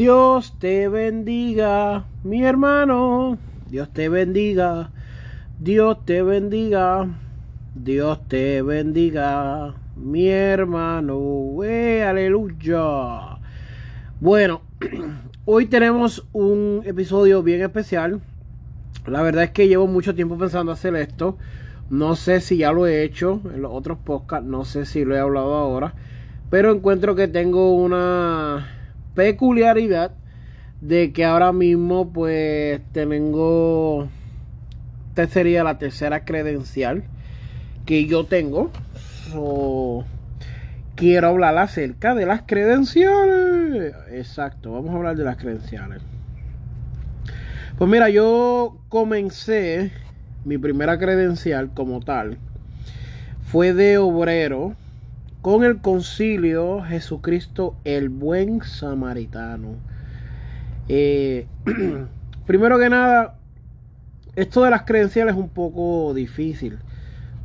Dios te bendiga, mi hermano. Dios te bendiga. Dios te bendiga. Dios te bendiga, mi hermano. Eh, aleluya. Bueno, hoy tenemos un episodio bien especial. La verdad es que llevo mucho tiempo pensando hacer esto. No sé si ya lo he hecho en los otros podcasts. No sé si lo he hablado ahora. Pero encuentro que tengo una peculiaridad de que ahora mismo pues tengo esta sería la tercera credencial que yo tengo. Quiero hablar acerca de las credenciales. Exacto vamos a hablar de las credenciales. Pues mira yo comencé mi primera credencial como tal fue de obrero con el concilio Jesucristo el buen samaritano. Eh, primero que nada, esto de las credenciales es un poco difícil,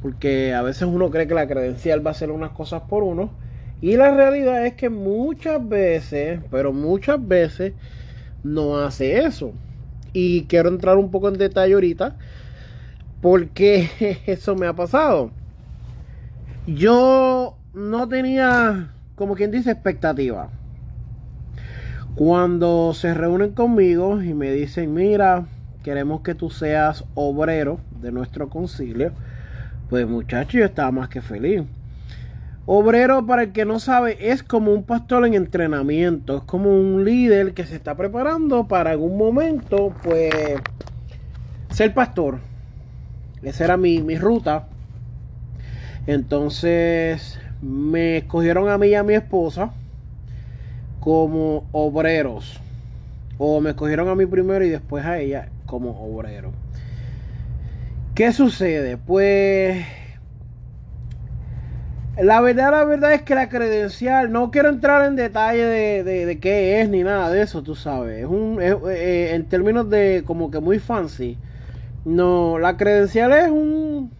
porque a veces uno cree que la credencial va a hacer unas cosas por uno, y la realidad es que muchas veces, pero muchas veces, no hace eso. Y quiero entrar un poco en detalle ahorita, porque eso me ha pasado. Yo no tenía, como quien dice, expectativa. Cuando se reúnen conmigo y me dicen, mira, queremos que tú seas obrero de nuestro concilio, pues muchacho, yo estaba más que feliz. Obrero, para el que no sabe, es como un pastor en entrenamiento, es como un líder que se está preparando para algún momento, pues, ser pastor. Esa era mi, mi ruta. Entonces, me escogieron a mí y a mi esposa como obreros. O me escogieron a mí primero y después a ella como obrero. ¿Qué sucede? Pues la verdad, la verdad es que la credencial, no quiero entrar en detalle de, qué es ni nada de eso, tú sabes. Es un, eh, en términos de como que muy fancy. No, la credencial es un,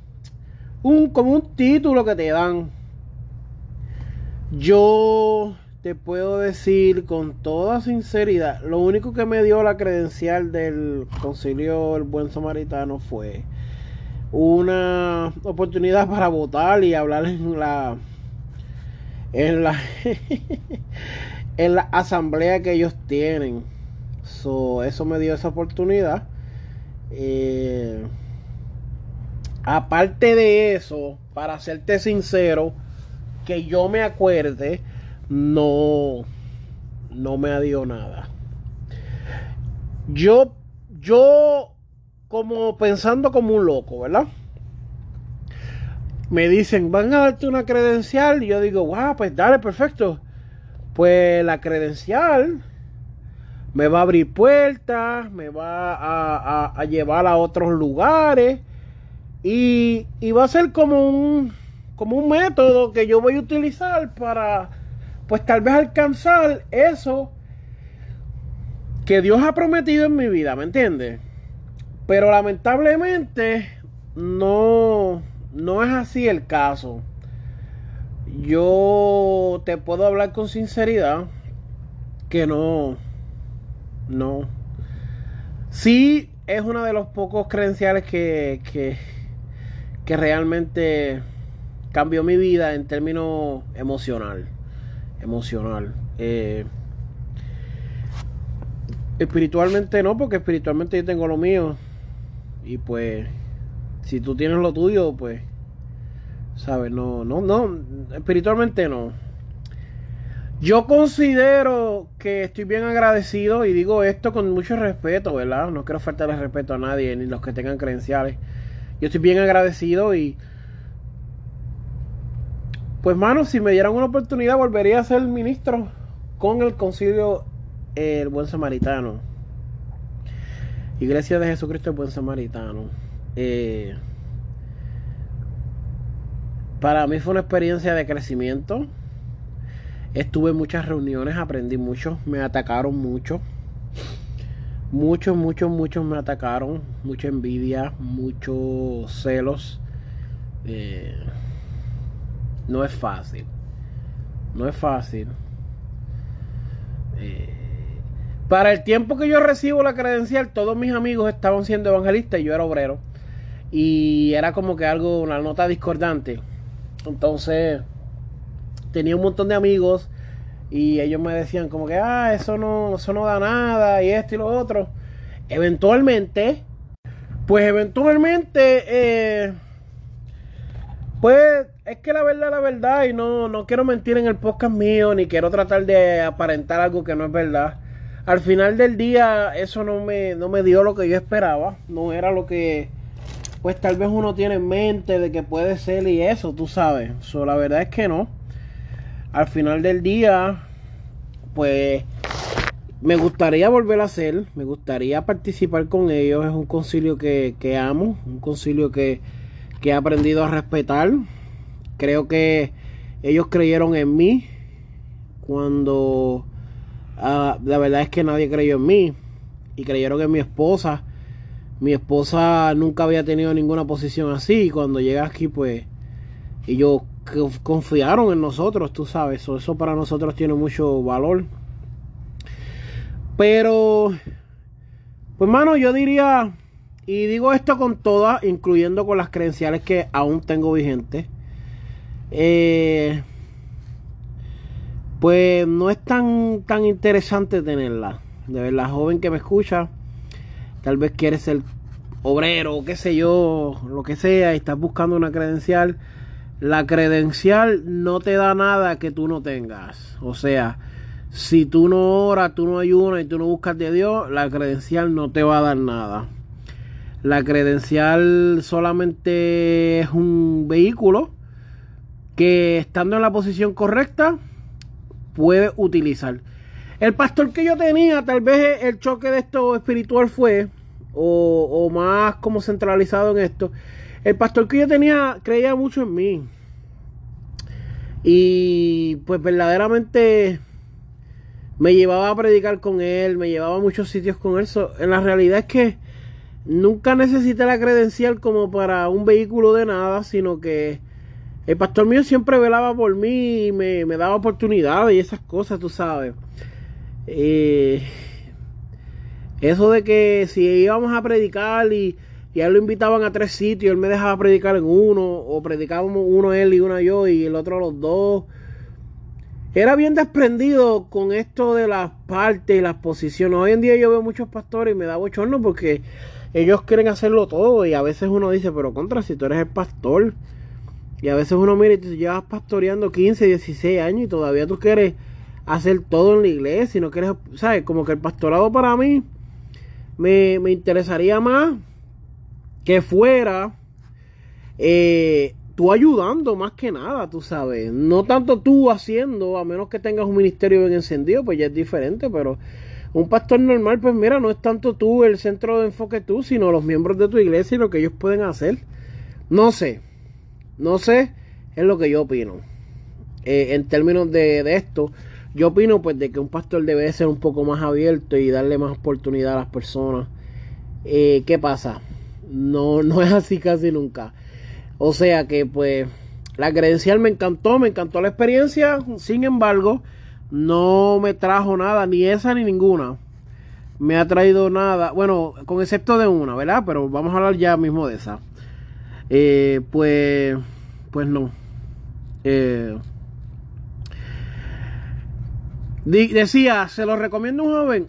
un como un título que te dan yo te puedo decir con toda sinceridad, lo único que me dio la credencial del concilio El Buen Samaritano fue una oportunidad para votar y hablar en la en la en la asamblea que ellos tienen. eso me dio esa oportunidad. Eh, aparte de eso, para serte sincero, que yo me acuerde, no, no me ha dio nada. Yo, yo, como pensando como un loco, ¿verdad? Me dicen, van a darte una credencial. Y yo digo, wow, pues dale, perfecto. Pues la credencial me va a abrir puertas, me va a, a llevar a otros lugares. Y, y va a ser como un, como un método que yo voy a utilizar para, pues tal vez alcanzar eso que Dios ha prometido en mi vida, ¿me entiendes? Pero lamentablemente no, no es así el caso. Yo te puedo hablar con sinceridad que no, no. Sí es uno de los pocos credenciales que, que, que realmente cambió mi vida en términos emocional. Emocional. Eh, espiritualmente no, porque espiritualmente yo tengo lo mío. Y pues, si tú tienes lo tuyo, pues, ¿sabes? No, no, no, espiritualmente no. Yo considero que estoy bien agradecido y digo esto con mucho respeto, ¿verdad? No quiero faltarle respeto a nadie, ni los que tengan credenciales. Yo estoy bien agradecido y pues mano, si me dieran una oportunidad volvería a ser ministro con el concilio El Buen Samaritano. Iglesia de Jesucristo el Buen Samaritano. Eh, para mí fue una experiencia de crecimiento. Estuve en muchas reuniones, aprendí mucho, me atacaron mucho. Muchos, muchos, muchos me atacaron. Mucha envidia, muchos celos. Eh, no es fácil. No es fácil. Eh, para el tiempo que yo recibo la credencial, todos mis amigos estaban siendo evangelistas y yo era obrero. Y era como que algo, una nota discordante. Entonces, tenía un montón de amigos y ellos me decían como que, ah, eso no, eso no da nada y esto y lo otro. Eventualmente, pues eventualmente, eh, pues es que la verdad, la verdad, y no, no quiero mentir en el podcast mío, ni quiero tratar de aparentar algo que no es verdad. Al final del día, eso no me, no me dio lo que yo esperaba, no era lo que, pues tal vez uno tiene en mente de que puede ser y eso, tú sabes. So, la verdad es que no. Al final del día, pues me gustaría volver a hacer, me gustaría participar con ellos. Es un concilio que, que amo, un concilio que, que he aprendido a respetar creo que ellos creyeron en mí cuando ah, la verdad es que nadie creyó en mí y creyeron en mi esposa. Mi esposa nunca había tenido ninguna posición así y cuando llegué aquí pues ellos confiaron en nosotros, tú sabes, eso, eso para nosotros tiene mucho valor. Pero, pues mano, yo diría, y digo esto con todas, incluyendo con las credenciales que aún tengo vigentes eh, pues no es tan, tan interesante tenerla. De verdad, joven que me escucha, tal vez quieres ser obrero, qué sé yo, lo que sea, y estás buscando una credencial. La credencial no te da nada que tú no tengas. O sea, si tú no oras, tú no ayunas y tú no buscas de Dios, la credencial no te va a dar nada. La credencial solamente es un vehículo que estando en la posición correcta puede utilizar. El pastor que yo tenía, tal vez el choque de esto espiritual fue, o, más como centralizado en esto, el pastor que yo tenía creía mucho en mí. Y pues verdaderamente me llevaba a predicar con él, me llevaba a muchos sitios con él. en la realidad es que nunca necesité la credencial como para un vehículo de nada, sino que el pastor mío siempre velaba por mí y me, daba oportunidades y esas cosas, tú sabes. Eh, eso de que si íbamos a predicar y, y a él lo invitaban a tres sitios, él me dejaba predicar en uno, o predicábamos uno él y uno yo y el otro los dos. Era bien desprendido con esto de las partes y las posiciones. Hoy en día yo veo muchos pastores y me da bochorno porque ellos quieren hacerlo todo y a veces uno dice, pero contra, si tú eres el pastor, y a veces uno mira y te llevas pastoreando 15, 16 años y todavía tú quieres hacer todo en la iglesia y no quieres, ¿sabes? Como que el pastorado para mí me, interesaría más que fuera eh, tú ayudando más que nada, tú sabes. No tanto tú haciendo, a menos que tengas un ministerio bien encendido, pues ya es diferente, pero un pastor normal, pues mira, no es tanto tú el centro de enfoque tú, sino los miembros de tu iglesia y lo que ellos pueden hacer. No sé, no sé, es lo que yo opino. Eh, en términos de, esto, yo opino pues de que un pastor debe ser un poco más abierto y darle más oportunidad a las personas. Eh, ¿Qué pasa? No, no es así casi nunca. O sea que pues la credencial me encantó, me encantó la experiencia. Sin embargo, no me trajo nada, ni esa ni ninguna. Me ha traído nada, bueno, con excepto de una, ¿verdad? Pero vamos a hablar ya mismo de esa. Eh, pues, pues no. Eh, decía, se lo recomiendo un joven.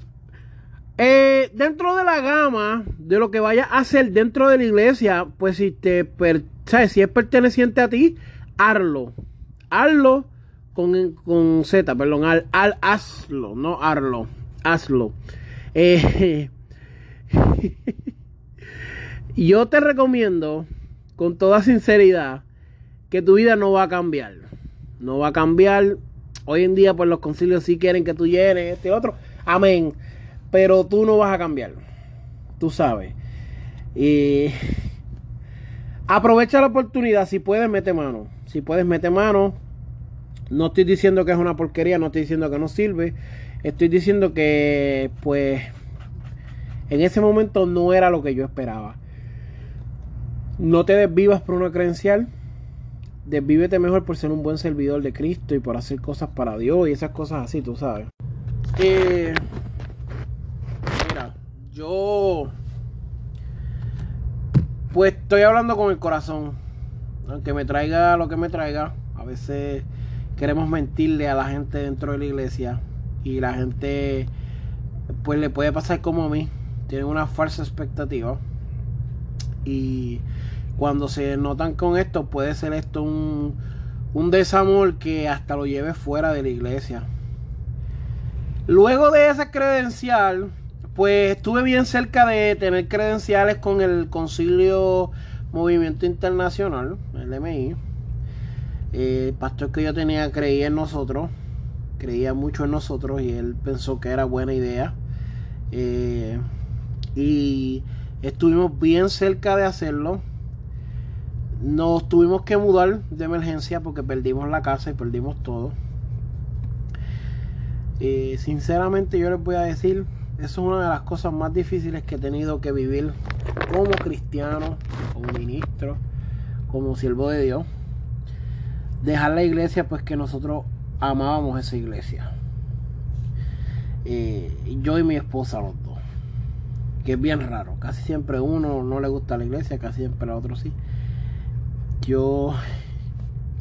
Eh, dentro de la gama de lo que vaya a hacer dentro de la iglesia, pues si te ¿sabes? si es perteneciente a ti, hazlo. Hazlo con, con Z, perdón, al, hazlo, no hazlo, hazlo. Yo te recomiendo con toda sinceridad que tu vida no va a cambiar. no va a cambiar. Hoy en día, pues los concilios sí quieren que tú llenes este otro. Amén. Pero tú no vas a cambiar. Tú sabes. Y aprovecha la oportunidad. Si puedes, mete mano. Si puedes, mete mano. No estoy diciendo que es una porquería, no estoy diciendo que no sirve. Estoy diciendo que, pues, en ese momento no era lo que yo esperaba. No te desvivas por una credencial. Desvívete mejor por ser un buen servidor de Cristo y por hacer cosas para Dios y esas cosas así, tú sabes. Eh, mira, yo pues estoy hablando con el corazón. Aunque me traiga lo que me traiga, a veces queremos mentirle a la gente dentro de la iglesia y la gente pues le puede pasar como a mí, tienen una falsa expectativa y cuando se notan con esto puede ser esto un, un desamor que hasta lo lleve fuera de la iglesia. Luego de esa credencial, pues estuve bien cerca de tener credenciales con el Concilio Movimiento Internacional, el MI. el pastor que yo tenía creía en nosotros, creía mucho en nosotros y él pensó que era buena idea. Eh, y estuvimos bien cerca de hacerlo. Nos tuvimos que mudar de emergencia porque perdimos la casa y perdimos todo. Eh, sinceramente yo les voy a decir, eso es una de las cosas más difíciles que he tenido que vivir como cristiano, como ministro, como siervo de Dios. Dejar la iglesia pues que nosotros amábamos esa iglesia. Yo y mi esposa los dos. Que es bien raro. Casi siempre uno no le gusta la iglesia, casi siempre a otro sí. Yo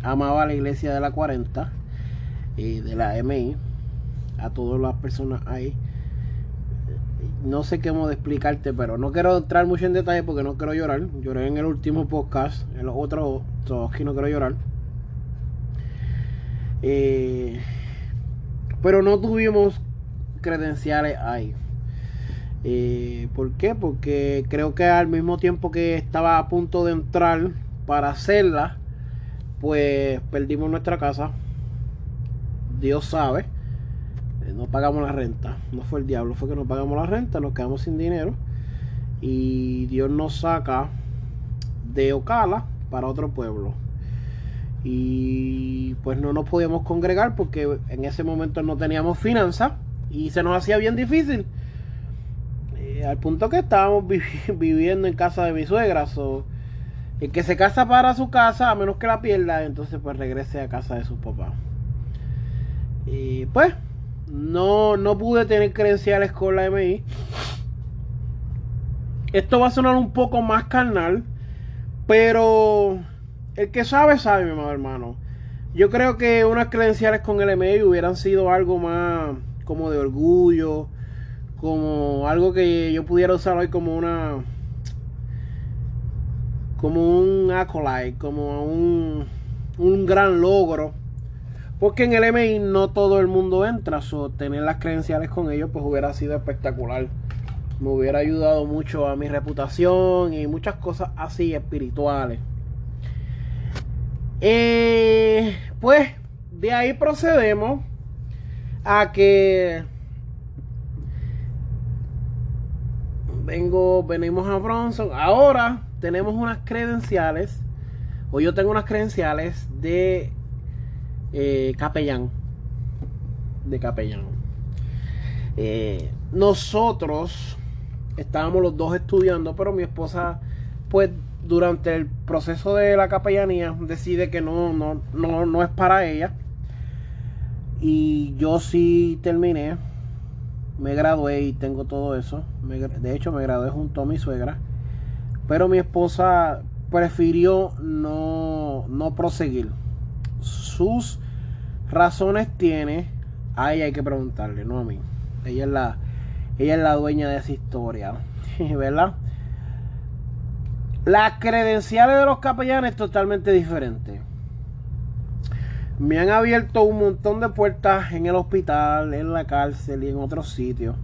amaba la iglesia de la 40 y de la MI. A todas las personas ahí. No sé cómo de explicarte, pero no quiero entrar mucho en detalle porque no quiero llorar. Lloré en el último podcast, en los otros, todos aquí no quiero llorar. Eh, pero no tuvimos credenciales ahí. Eh, ¿Por qué? Porque creo que al mismo tiempo que estaba a punto de entrar para hacerla, pues perdimos nuestra casa. Dios sabe. Eh, no pagamos la renta. No fue el diablo, fue que no pagamos la renta, nos quedamos sin dinero. Y Dios nos saca de Ocala para otro pueblo. Y pues no nos podíamos congregar porque en ese momento no teníamos finanzas y se nos hacía bien difícil. Eh, al punto que estábamos viviendo en casa de mi suegra. El que se casa para su casa, a menos que la pierda, entonces pues regrese a casa de sus papás. Y pues, no, no pude tener credenciales con la MI. Esto va a sonar un poco más carnal, pero el que sabe, sabe, mi amado hermano. Yo creo que unas credenciales con el MI hubieran sido algo más como de orgullo, como algo que yo pudiera usar hoy como una como un acolyte, como un, un gran logro. Porque en el MI no todo el mundo entra, so tener las credenciales con ellos pues hubiera sido espectacular. Me hubiera ayudado mucho a mi reputación y muchas cosas así espirituales. Eh, pues de ahí procedemos a que vengo, venimos a Bronson. Ahora tenemos unas credenciales, o yo tengo unas credenciales de eh, capellán. De capellán. Eh, nosotros estábamos los dos estudiando, pero mi esposa, pues durante el proceso de la capellanía, decide que no, no, no, no es para ella. Y yo sí terminé me gradué y tengo todo eso. de hecho, me gradué junto a mi suegra. Pero mi esposa prefirió no, no proseguir. Sus razones tiene. A hay que preguntarle, no a mí. Ella es la, ella es la dueña de esa historia. ¿Verdad? Las credenciales de los capellanes totalmente diferentes me han abierto un montón de puertas en el hospital, en la cárcel y en otros sitios.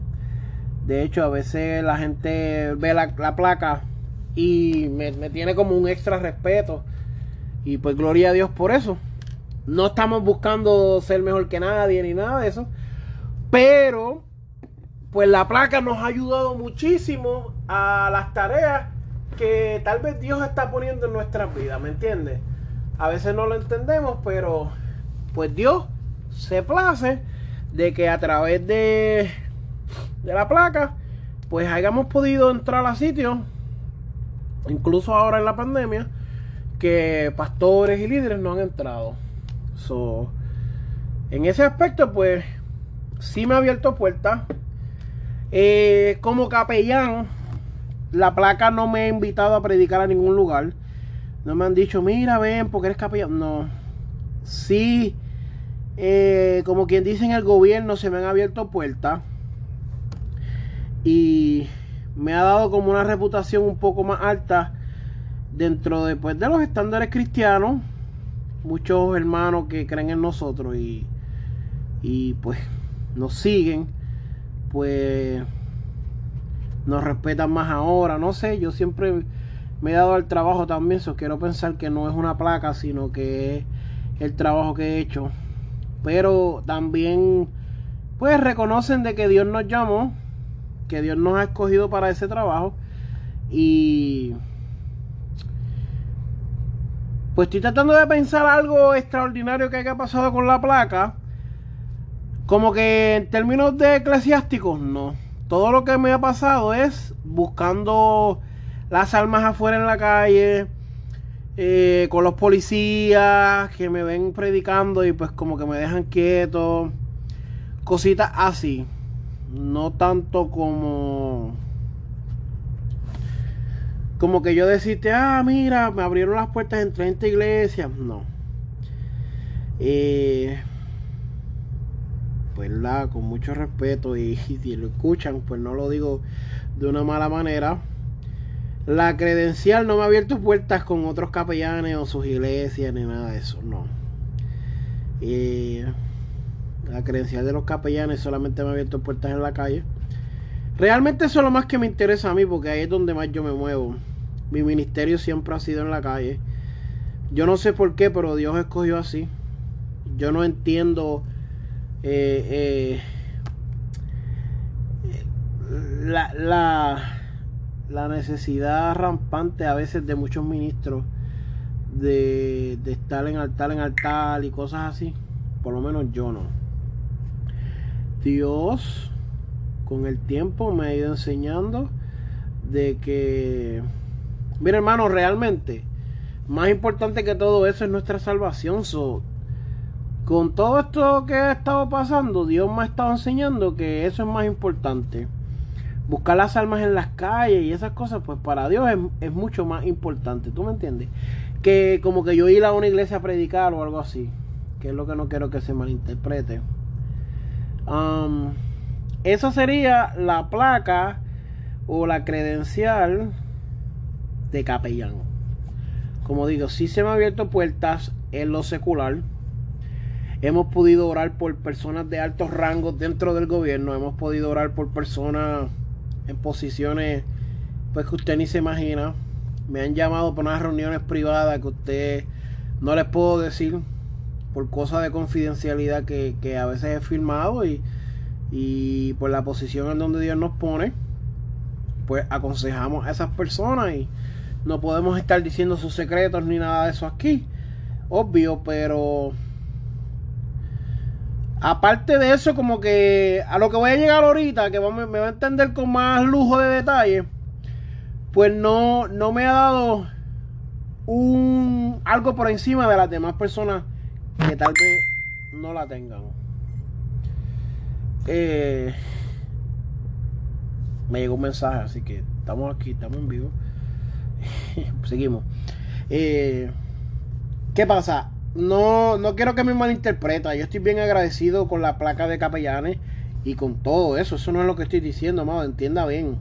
De hecho, a veces la gente ve la, placa y me, tiene como un extra respeto. Y pues gloria a Dios por eso. No estamos buscando ser mejor que nadie ni nada de eso. Pero, pues la placa nos ha ayudado muchísimo a las tareas que tal vez Dios está poniendo en nuestras vidas, ¿me entiendes? A veces no lo entendemos, pero pues Dios se place de que a través de, de la placa, pues hayamos podido entrar a sitios, incluso ahora en la pandemia, que pastores y líderes no han entrado. So, en ese aspecto, pues, sí me ha abierto puertas. Eh, como capellán, la placa no me ha invitado a predicar a ningún lugar. No me han dicho, mira, ven, porque eres capellán. No. Sí, eh, como quien dice en el gobierno, se me han abierto puertas. Y me ha dado como una reputación un poco más alta dentro de, pues, de los estándares cristianos. Muchos hermanos que creen en nosotros y, y pues nos siguen, pues nos respetan más ahora, no sé, yo siempre me he dado al trabajo también, so quiero pensar que no es una placa, sino que es el trabajo que he hecho. Pero también pues reconocen de que Dios nos llamó, que Dios nos ha escogido para ese trabajo. Y pues estoy tratando de pensar algo extraordinario que haya pasado con la placa. Como que en términos de eclesiásticos, no. Todo lo que me ha pasado es buscando las almas afuera en la calle, eh, con los policías que me ven predicando y pues como que me dejan quieto, cositas así, no tanto como como que yo decirte, ah, mira, me abrieron las puertas en 30 iglesias, no. Eh, ¿verdad? Con mucho respeto y, si lo escuchan, pues no lo digo de una mala manera. La credencial no me ha abierto puertas con otros capellanes o sus iglesias ni nada de eso, no. La credencial de los capellanes solamente me ha abierto puertas en la calle. Realmente eso es lo más que me interesa a mí porque ahí es donde más yo me muevo. Mi ministerio siempre ha sido en la calle. Yo no sé por qué, pero Dios escogió así. Yo no entiendo eh, eh, la, la, necesidad rampante a veces de muchos ministros de, de estar en altar en altar y cosas así. Por lo menos yo no. Dios con el tiempo me ha ido enseñando de que, mira hermano, realmente, más importante que todo eso es nuestra salvación. Con todo esto que ha estado pasando, Dios me ha estado enseñando que eso es más importante. Buscar las almas en las calles y esas cosas, pues para Dios es, mucho más importante. ¿Tú me entiendes? Que como que yo ir a una iglesia a predicar o algo así. Que es lo que no quiero que se malinterprete. Um, eso sería la placa o la credencial de capellán. Como digo, sí se me han abierto puertas en lo secular Hemos podido orar por personas de altos rangos dentro del gobierno. Hemos podido orar por personas en posiciones pues que usted ni se imagina. Me han llamado por unas reuniones privadas que usted no les puedo decir por cosas de confidencialidad que, a veces he firmado y, y por la posición en donde Dios nos pone, pues aconsejamos a esas personas y no podemos estar diciendo sus secretos ni nada de eso aquí. Obvio, pero Aparte de eso, como que a lo que voy a llegar ahorita, que me va a entender con más lujo de detalle, pues no, no me ha dado un algo por encima de las demás personas que tal vez no la tengan. Eh, me llegó un mensaje, así que estamos aquí, estamos en vivo. Seguimos. Eh, ¿Qué pasa? no, no quiero que me malinterpreta. Yo estoy bien agradecido con la placa de capellanes y con todo eso. Eso no es lo que estoy diciendo, amado. Entienda bien.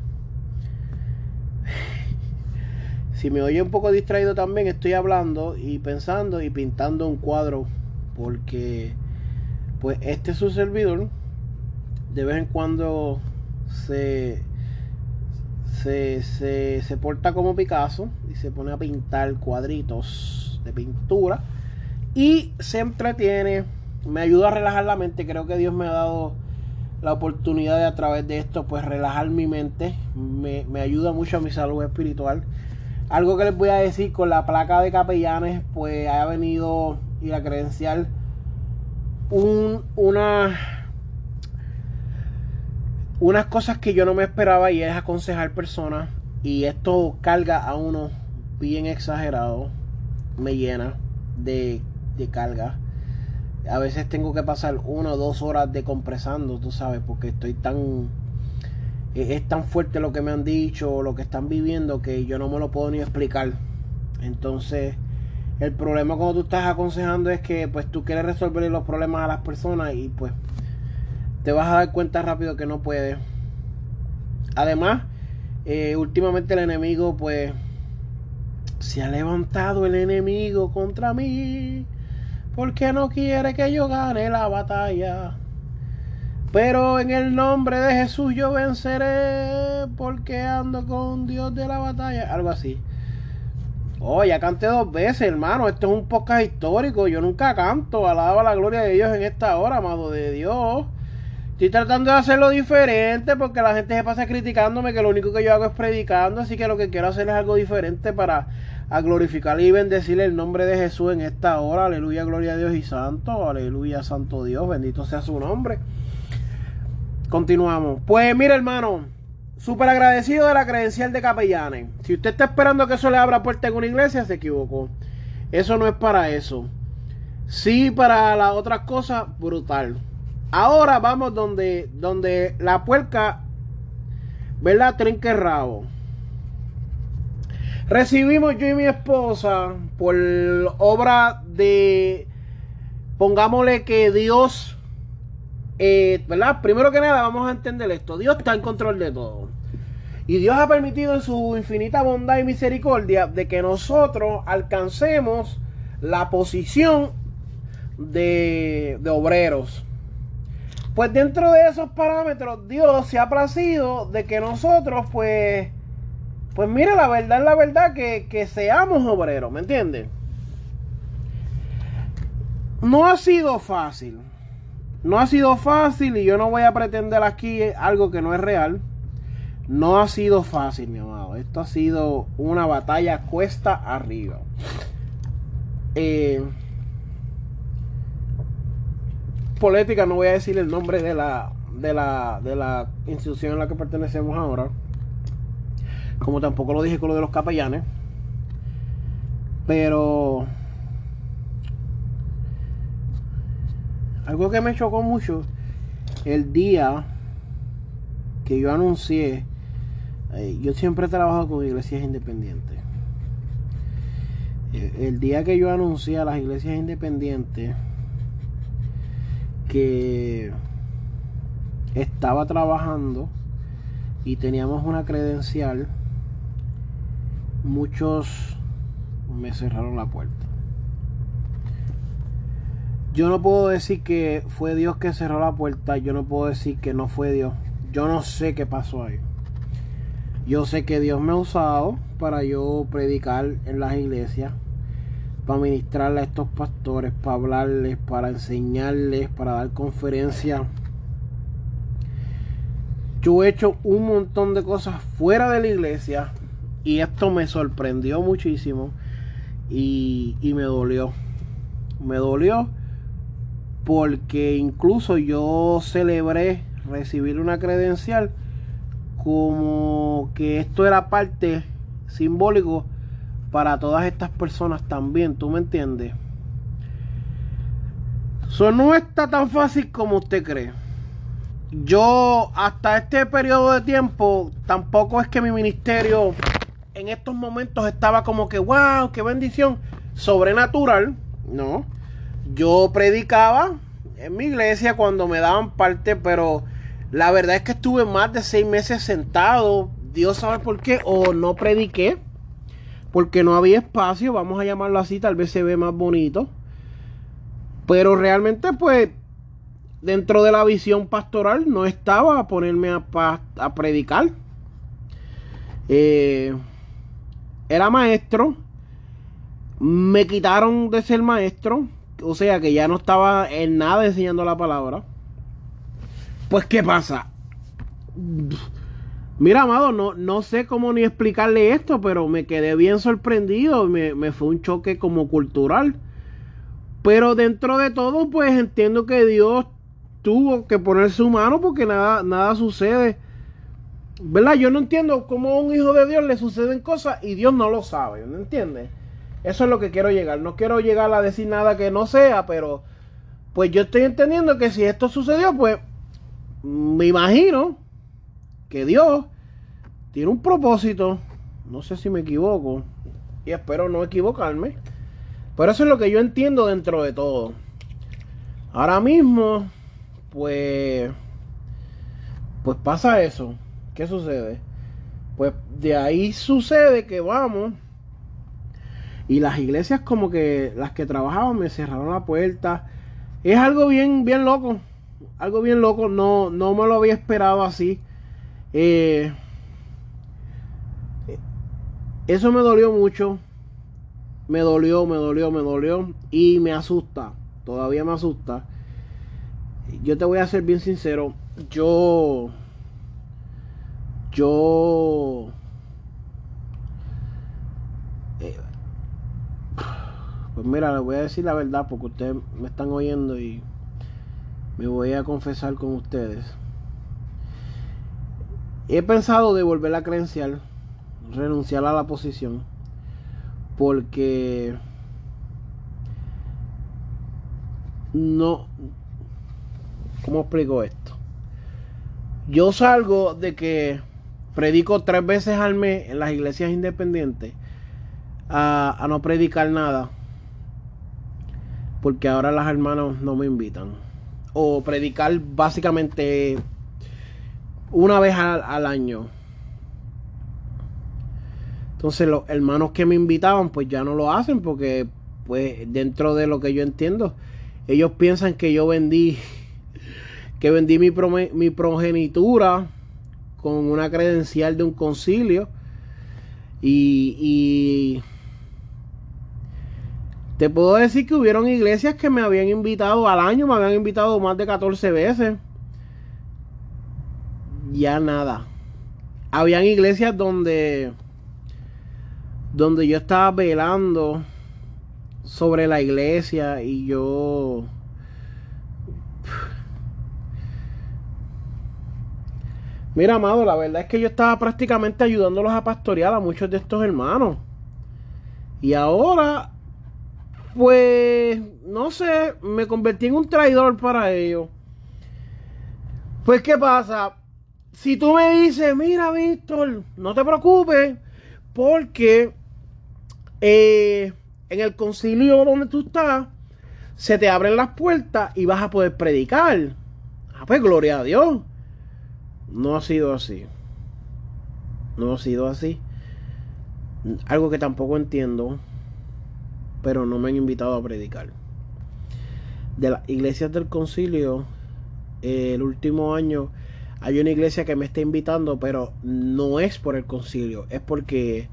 Si me oye un poco distraído también, estoy hablando y pensando y pintando un cuadro. Porque, pues, este es su servidor. De vez en cuando se, se, se, se porta como Picasso y se pone a pintar cuadritos de pintura y se entretiene, me ayuda a relajar la mente. Creo que Dios me ha dado la oportunidad de a través de esto, pues relajar mi mente. Me, me ayuda mucho a mi salud espiritual. Algo que les voy a decir con la placa de capellanes, pues ha venido y la credencial un, una unas cosas que yo no me esperaba y es aconsejar personas y esto carga a uno bien exagerado me llena de, de carga. A veces tengo que pasar una o dos horas de compresando tú sabes porque estoy tan es tan fuerte lo que me han dicho lo que están viviendo que yo no me lo puedo ni explicar. Entonces el problema cuando tú estás aconsejando es que pues tú quieres resolver los problemas a las personas y pues te vas a dar cuenta rápido que no puedes. Además, eh, últimamente el enemigo pues se ha levantado el enemigo contra mí porque no quiere que yo gane la batalla. Pero en el nombre de Jesús yo venceré porque ando con Dios de la batalla. Algo así. Oh, ya canté dos veces, hermano. Esto es un podcast histórico. Yo nunca canto. Alaba la gloria de Dios en esta hora, amado de Dios. Estoy tratando de hacerlo diferente porque la gente se pasa criticándome que lo único que yo hago es predicando. Así que lo que quiero hacer es algo diferente para glorificar y bendecir el nombre de Jesús en esta hora. Aleluya, gloria a Dios y santo. Aleluya, santo Dios. Bendito sea su nombre. Continuamos. Pues mira, hermano. Súper agradecido de la credencial de capellanes. Si usted está esperando que eso le abra puerta en una iglesia, se equivocó. Eso no es para eso. Sí para las otras cosas, brutal. Ahora vamos donde, donde la puerca, ¿verdad? Trinque rabo. Recibimos yo y mi esposa por obra de, pongámosle que Dios eh, ¿verdad? Primero que nada vamos a entender esto. Dios está en control de todo. Y Dios ha permitido en su infinita bondad y misericordia de que nosotros alcancemos la posición de, de obreros. Pues dentro de esos parámetros Dios se ha placido de que nosotros pues, pues mire la verdad la verdad que, que seamos obreros, ¿me entiendes? No ha sido fácil. No ha sido fácil y yo no voy a pretender aquí algo que no es real. No ha sido fácil, mi amado. Esto ha sido una batalla cuesta arriba. Eh, política, no voy a decir el nombre de la, de la, de la institución en la que pertenecemos ahora. Como tampoco lo dije con lo de los capellanes. Pero Algo que me chocó mucho el día que yo anuncié, eh, yo siempre he trabajado con iglesias independientes. El, el día que yo anuncié a las iglesias independientes que estaba trabajando y teníamos una credencial, muchos me cerraron la puerta. Yo no puedo decir que fue Dios que cerró la puerta, yo no puedo decir que no fue Dios. Yo no sé qué pasó ahí. Yo sé que Dios me ha usado para yo predicar en las iglesias, para ministrarle a estos pastores, para hablarles, para enseñarles, para dar conferencias. Yo he hecho un montón de cosas fuera de la iglesia y esto me sorprendió muchísimo y, y me dolió. Me dolió porque incluso yo celebré recibir una credencial como que esto era parte simbólico para todas estas personas también, ¿tú me entiendes? Eso no está tan fácil como usted cree. Yo hasta este periodo de tiempo tampoco es que mi ministerio en estos momentos estaba como que, wow, qué bendición, sobrenatural, no yo predicaba en mi iglesia cuando me daban parte, pero la verdad es que estuve más de seis meses sentado. Dios sabe por qué. O no prediqué. Porque no había espacio. Vamos a llamarlo así. Tal vez se ve más bonito. Pero realmente pues. Dentro de la visión pastoral no estaba a ponerme a, predicar. Eh, era maestro. Me quitaron de ser maestro o sea que ya no estaba en nada enseñando la palabra. Pues, ¿qué pasa? Mira, amado, no, no sé cómo ni explicarle esto, pero me quedé bien sorprendido. Me, fue un choque como cultural. Pero dentro de todo, pues entiendo que Dios tuvo que poner su mano porque nada, nada sucede. ¿Verdad? Yo no entiendo cómo a un hijo de Dios le suceden cosas y Dios no lo sabe, ¿no entiendes? Eso es lo que quiero llegar. No quiero llegar a decir nada que no sea, pero pues yo estoy entendiendo que si esto sucedió, pues me imagino que Dios tiene un propósito. No sé si me equivoco. Y espero no equivocarme. Pero eso es lo que yo entiendo dentro de todo. Ahora mismo, pues, pues pasa eso. ¿Qué sucede? Pues de ahí sucede que vamos y las iglesias como que las que trabajaban me cerraron la puerta. Es algo bien, bien loco. Algo bien loco. No, no me lo había esperado así. Eh, eso me dolió mucho. Me dolió, me dolió, me dolió. Y me asusta. Todavía me asusta. Yo te voy a ser bien sincero. Yo. Yo Pues mira, les voy a decir la verdad porque ustedes me están oyendo y me voy a confesar con ustedes. He pensado devolver la credencial, renunciar a la posición, porque no... ¿Cómo explico esto? Yo salgo de que predico tres veces al mes en las iglesias independientes a, a no predicar nada porque ahora las hermanas no me invitan. O predicar básicamente una vez al, año. Entonces los hermanos que me invitaban pues ya no lo hacen porque pues dentro de lo que yo entiendo ellos piensan que yo vendí que vendí mi, mi progenitura con una credencial de un concilio y, y te puedo decir que hubieron iglesias que me habían invitado al año, me habían invitado más de 14 veces. Ya nada. Habían iglesias donde donde yo estaba velando sobre la iglesia y yo Mira, amado, la verdad es que yo estaba prácticamente ayudándolos a pastorear a muchos de estos hermanos. Y ahora pues, no sé, me convertí en un traidor para ellos. Pues, ¿qué pasa? Si tú me dices, mira, Víctor, no te preocupes, porque eh, en el concilio donde tú estás, se te abren las puertas y vas a poder predicar. Ah, pues, gloria a Dios. No ha sido así. No ha sido así. Algo que tampoco entiendo pero no me han invitado a predicar. De las iglesias del concilio, el último año hay una iglesia que me está invitando, pero no es por el concilio, es porque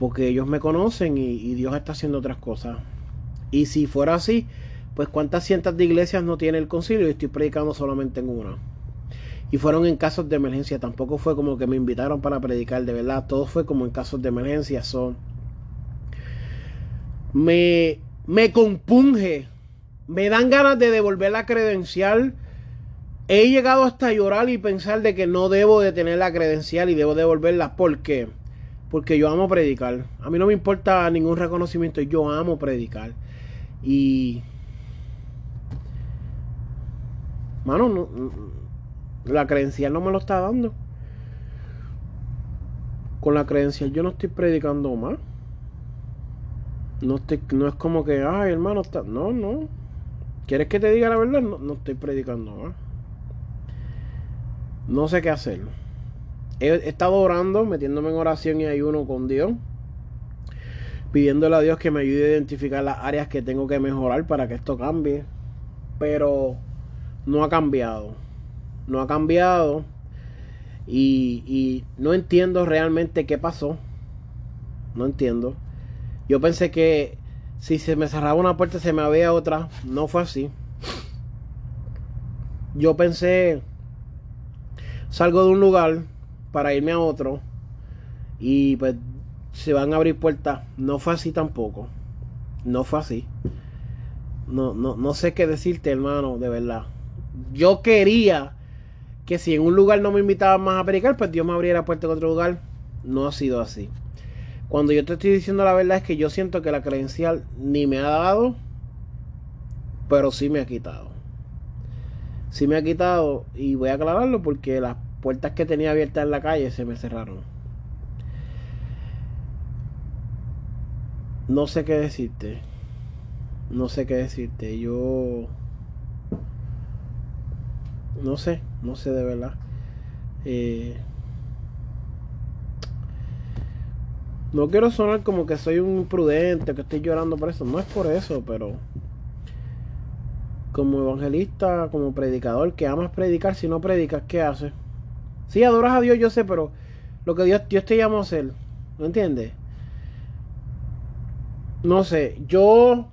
porque ellos me conocen y, Dios está haciendo otras cosas. Y si fuera así, pues cuántas cientos de iglesias no tiene el concilio y estoy predicando solamente en una. Y fueron en casos de emergencia, tampoco fue como que me invitaron para predicar, de verdad, todo fue como en casos de emergencia. Son me, me compunge, me dan ganas de devolver la credencial. He llegado hasta llorar y pensar de que no debo de tener la credencial y debo devolverla. ¿Por qué? Porque yo amo predicar. A mí no me importa ningún reconocimiento, yo amo predicar. Y... Mano, la credencial no me lo está dando. Con la credencial yo no estoy predicando más. No, no es como que, ay, hermano, está... no, no. ¿Quieres que te diga la verdad? No, estoy predicando. No sé qué hacer. He, estado orando, metiéndome en oración y ayuno con Dios. Pidiéndole a Dios que me ayude a identificar las áreas que tengo que mejorar para que esto cambie. Pero no ha cambiado. No ha cambiado. Y, y no entiendo realmente qué pasó. No entiendo. Yo pensé que si se me cerraba una puerta se me abría otra. No fue así. Yo pensé, salgo de un lugar para irme a otro y pues se van a abrir puertas. No fue así tampoco. No fue así. No, no, no sé qué decirte, hermano, de verdad. Yo quería que si en un lugar no me invitaban más a predicar, pues Dios me abriera puerta en otro lugar. No ha sido así. Cuando yo te estoy diciendo la verdad es que yo siento que la credencial ni me ha dado, pero sí me ha quitado. Sí me ha quitado y voy a aclararlo porque las puertas que tenía abiertas en la calle se me cerraron. No sé qué decirte. No sé qué decirte. Yo... No sé, no sé de verdad. Eh, no quiero sonar como que soy un imprudente, que estoy llorando por eso. No es por eso, pero como evangelista, como predicador, que amas predicar, si no predicas, ¿qué haces? Sí, adoras a Dios, yo sé, pero lo que Dios, Dios te llama a hacer, ¿no entiendes? No sé, yo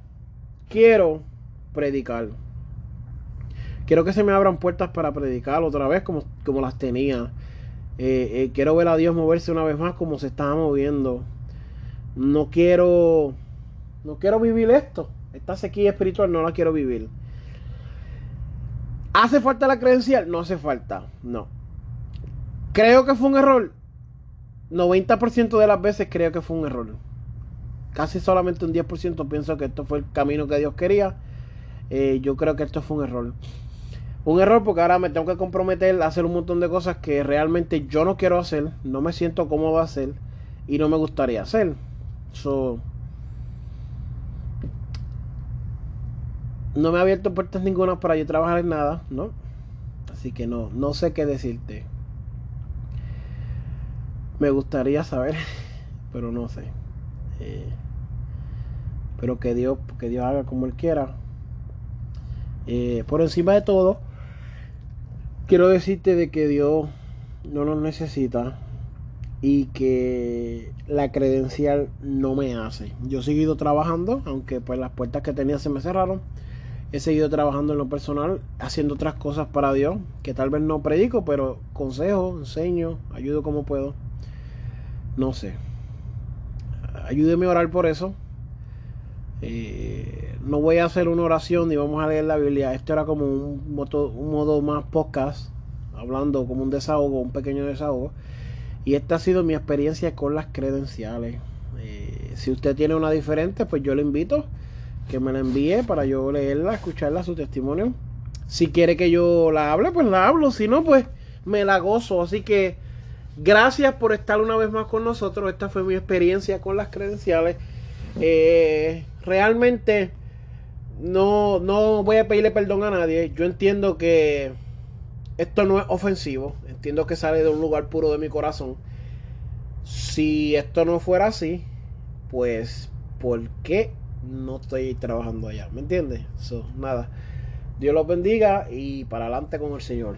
quiero predicar. Quiero que se me abran puertas para predicar otra vez como, como las tenía. Eh, eh, quiero ver a Dios moverse una vez más como se estaba moviendo. No quiero. No quiero vivir esto. Esta sequía espiritual no la quiero vivir. ¿Hace falta la credencial? No hace falta. No. Creo que fue un error. 90% de las veces creo que fue un error. Casi solamente un 10% pienso que esto fue el camino que Dios quería. Eh, yo creo que esto fue un error. Un error porque ahora me tengo que comprometer a hacer un montón de cosas que realmente yo no quiero hacer, no me siento cómodo hacer y no me gustaría hacer. So, no me ha abierto puertas ninguna para yo trabajar en nada, ¿no? Así que no, no sé qué decirte. Me gustaría saber, pero no sé. Eh, pero que Dios, que Dios haga como Él quiera. Eh, por encima de todo, quiero decirte de que Dios no nos necesita y que la credencial no me hace. Yo he seguido trabajando, aunque pues las puertas que tenía se me cerraron. He seguido trabajando en lo personal, haciendo otras cosas para Dios, que tal vez no predico, pero consejo, enseño, ayudo como puedo. No sé. Ayúdeme a orar por eso. Eh, no voy a hacer una oración ni vamos a leer la Biblia. Esto era como un modo, más podcast, hablando como un desahogo, un pequeño desahogo. Y esta ha sido mi experiencia con las credenciales. Eh, si usted tiene una diferente, pues yo le invito que me la envíe para yo leerla, escucharla, su testimonio. Si quiere que yo la hable, pues la hablo. Si no, pues me la gozo. Así que gracias por estar una vez más con nosotros. Esta fue mi experiencia con las credenciales. Eh, realmente no, no voy a pedirle perdón a nadie. Yo entiendo que esto no es ofensivo. Entiendo que sale de un lugar puro de mi corazón. Si esto no fuera así, pues, ¿por qué no estoy trabajando allá? ¿Me entiendes? So, nada. Dios los bendiga y para adelante con el Señor.